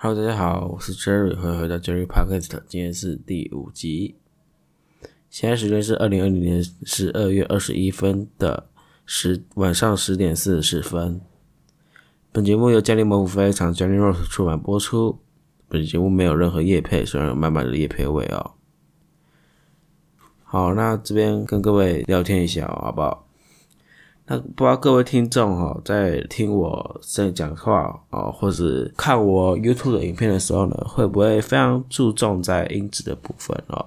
Hello，大家好，我是 Jerry，欢迎回到 Jerry Podcast，今天是第五集。现在时间是二零二零年十二月二十一分的十晚上十点四十分。本节目由嘉利模糊非常 Johnny Rose 出版播出。本节目没有任何叶配，虽然有满满的叶配味哦。好，那这边跟各位聊天一下哦，好不好？那不知道各位听众哈，在听我在讲话哦，或者看我 YouTube 的影片的时候呢，会不会非常注重在音质的部分哦？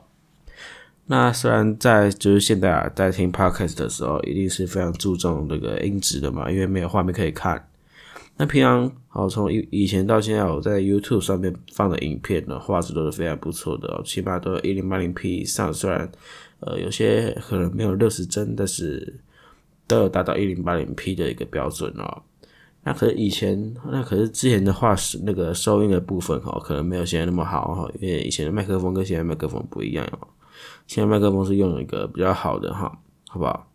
那虽然在就是现在啊，在听 Podcast 的时候，一定是非常注重这个音质的嘛，因为没有画面可以看。那平常哦从以以前到现在，我在 YouTube 上面放的影片呢，画质都是非常不错的哦，起码都有一零八零 P 以上。虽然呃有些可能没有六十帧，但是。都有达到一零八零 P 的一个标准哦。那可是以前，那可是之前的话是那个收音的部分哈，可能没有现在那么好哈。因为以前的麦克风跟现在麦克风不一样哦。现在麦克风是用一个比较好的哈，好不好？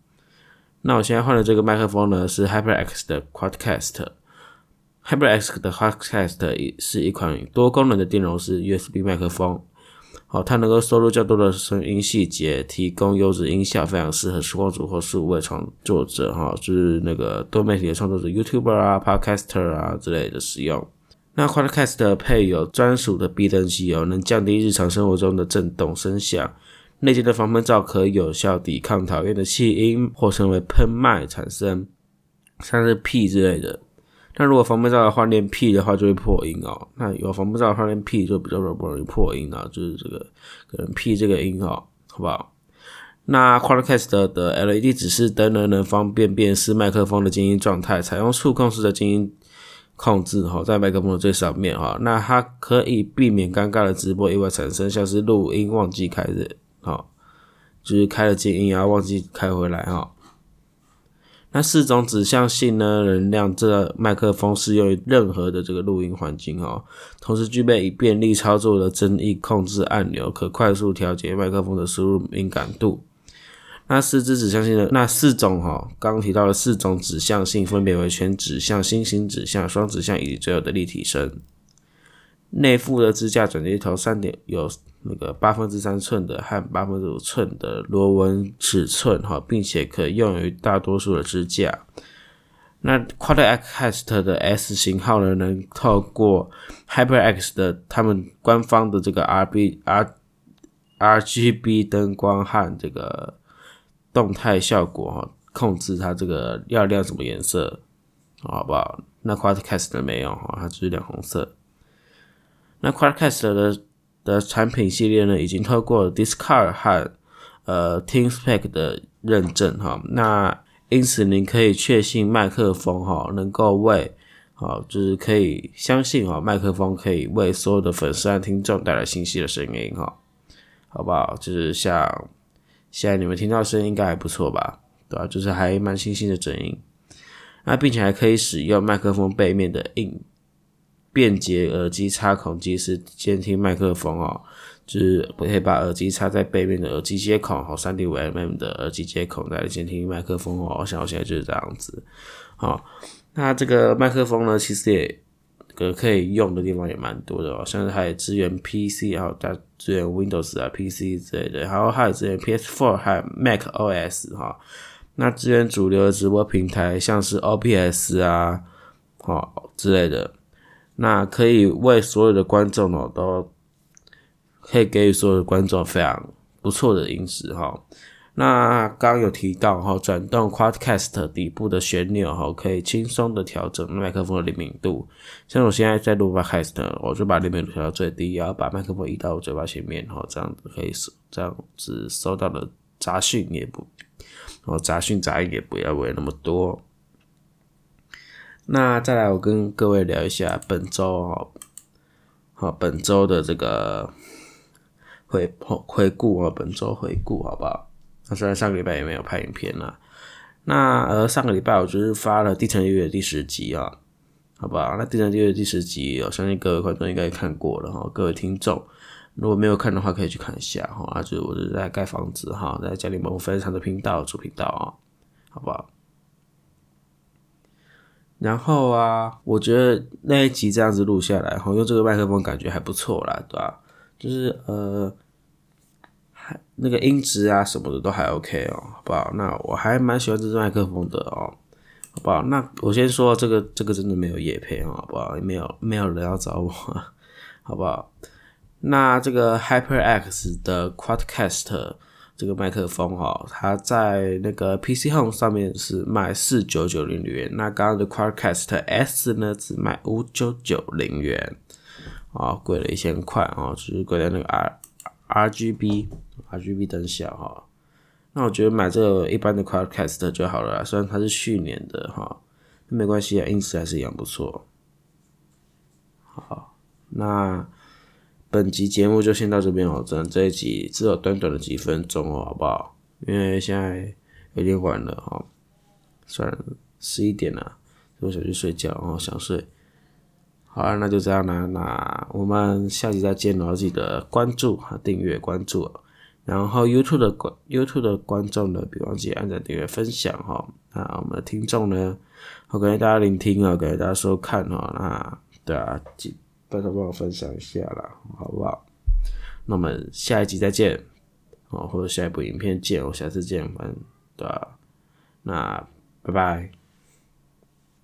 那我现在换的这个麦克风呢是 HyperX 的 Quadcast。HyperX 的 Quadcast 是一款多功能的电容式 USB 麦克风。好，它能够收录较多的声音细节，提供优质音效，非常适合实况主或数位创作者，哈，就是那个多媒体的创作者，YouTuber 啊、Podcaster 啊之类的使用。那 Quadcast 配有专属的避震器哦，能降低日常生活中的震动声响。内建的防喷罩可有效抵抗讨厌的气音或称为喷麦产生，像是屁之类的。那如果防喷罩的换链 P 的话，就会破音哦。那有防喷罩的换链 P 就比较不容易破音啊，就是这个可能 P 这个音哦，好不好？那 Quadcast 的 LED 指示灯呢，能方便辨识麦克风的静音状态，采用触控式的静音控制哈，在麦克风的最上面哈。那它可以避免尴尬的直播意外产生，像是录音忘记开的，好，就是开了静音然后忘记开回来哈。那四种指向性呢？能量这麦克风适用于任何的这个录音环境哦。同时具备以便利操作的增益控制按钮，可快速调节麦克风的输入敏感度。那四支指向性的那四种哈，刚刚提到的四种指向性分别为全指向、星形指向、双指向以及最后的立体声。内附的支架转接头三点有。那个八分之三寸的和八分之五寸的螺纹尺寸哈，并且可用于大多数的支架。那 Quadcast 的 S 型号呢，能透过 HyperX 的他们官方的这个 RB R RGB 灯光和这个动态效果哈，控制它这个要亮什么颜色，好不好？那 Quadcast 没有哈，它只是亮红色。那 Quadcast 的的产品系列呢，已经透过了 Discard 和呃 TeamSpec 的认证哈，那因此您可以确信麦克风哈能够为好，就是可以相信哈麦克风可以为所有的粉丝和听众带来清晰的声音哈，好不好？就是像现在你们听到声音应该还不错吧，对吧？就是还蛮清晰的声音，那并且还可以使用麦克风背面的硬。便捷耳机插孔机是监听麦克风哦，就是可以把耳机插在背面的耳机接口，和，三点五 mm 的耳机接口来监听麦克风哦。像我现在就是这样子，好，那这个麦克风呢，其实也可可以用的地方也蛮多的哦，像是还有支援 PC，啊它支援 Windows 啊 PC 之类的，然后还有支援 PS4 和 Mac OS 哈，那支援主流的直播平台，像是 OBS 啊，好之类的。那可以为所有的观众哦，都可以给予所有的观众非常不错的音质哈。那刚有提到哈，转动 Quadcast 底部的旋钮哈，可以轻松的调整麦克风的灵敏度。像我现在在录 Podcast，我就把灵敏度调到最低，然后把麦克风移到我嘴巴前面哈，这样子可以收，这样子收到的杂讯也不，哦杂讯杂音也不要为那么多。那再来，我跟各位聊一下本周哦，好，本周的这个回回顾啊，本周回顾好不好？那虽然上个礼拜也没有拍影片啦，那呃上个礼拜我就是发了《地层乐》的第十集啊，好不好？那《地层乐》第十集，我相信各位观众应该看过了哈，各位听众如果没有看的话，可以去看一下哈，啊，就是我是在盖房子哈，在家里某分享的频道主频道啊，好不好？然后啊，我觉得那一集这样子录下来，后用这个麦克风感觉还不错啦，对吧？就是呃，还那个音质啊什么的都还 OK 哦，好不好？那我还蛮喜欢这支麦克风的哦，好不好？那我先说这个，这个真的没有夜配哦，好不好？也没有没有人要找我，好不好？那这个 HyperX 的 Quadcast。这个麦克风哈，它在那个 PC Home 上面是卖四九九零元，那刚刚的 Quadcast S 呢只卖五九九零元，啊，贵了一千块啊，就是贵在那个 R RGB RGB 灯效哈。那我觉得买这个一般的 Quadcast 就好了，虽然它是去年的哈，没关系啊，音质还是一样不错。好，那。本集节目就先到这边哦，真这一集只有短短的几分钟哦，好不好？因为现在有点晚了哈，算了，十一点了，我想去睡觉哦，想睡。好啊，那就这样啦，那我们下集再见哦，记得关注和订阅关注，然后 YouTube 的观 YouTube 的观众呢，别忘记按赞、订阅、分享哈。那我们的听众呢，好感谢大家聆听啊，感谢大家收看哦，那对啊，记。拜托帮我分享一下啦，好不好？那我们下一集再见，哦，或者下一部影片见，我下次见，反正对吧？那拜拜。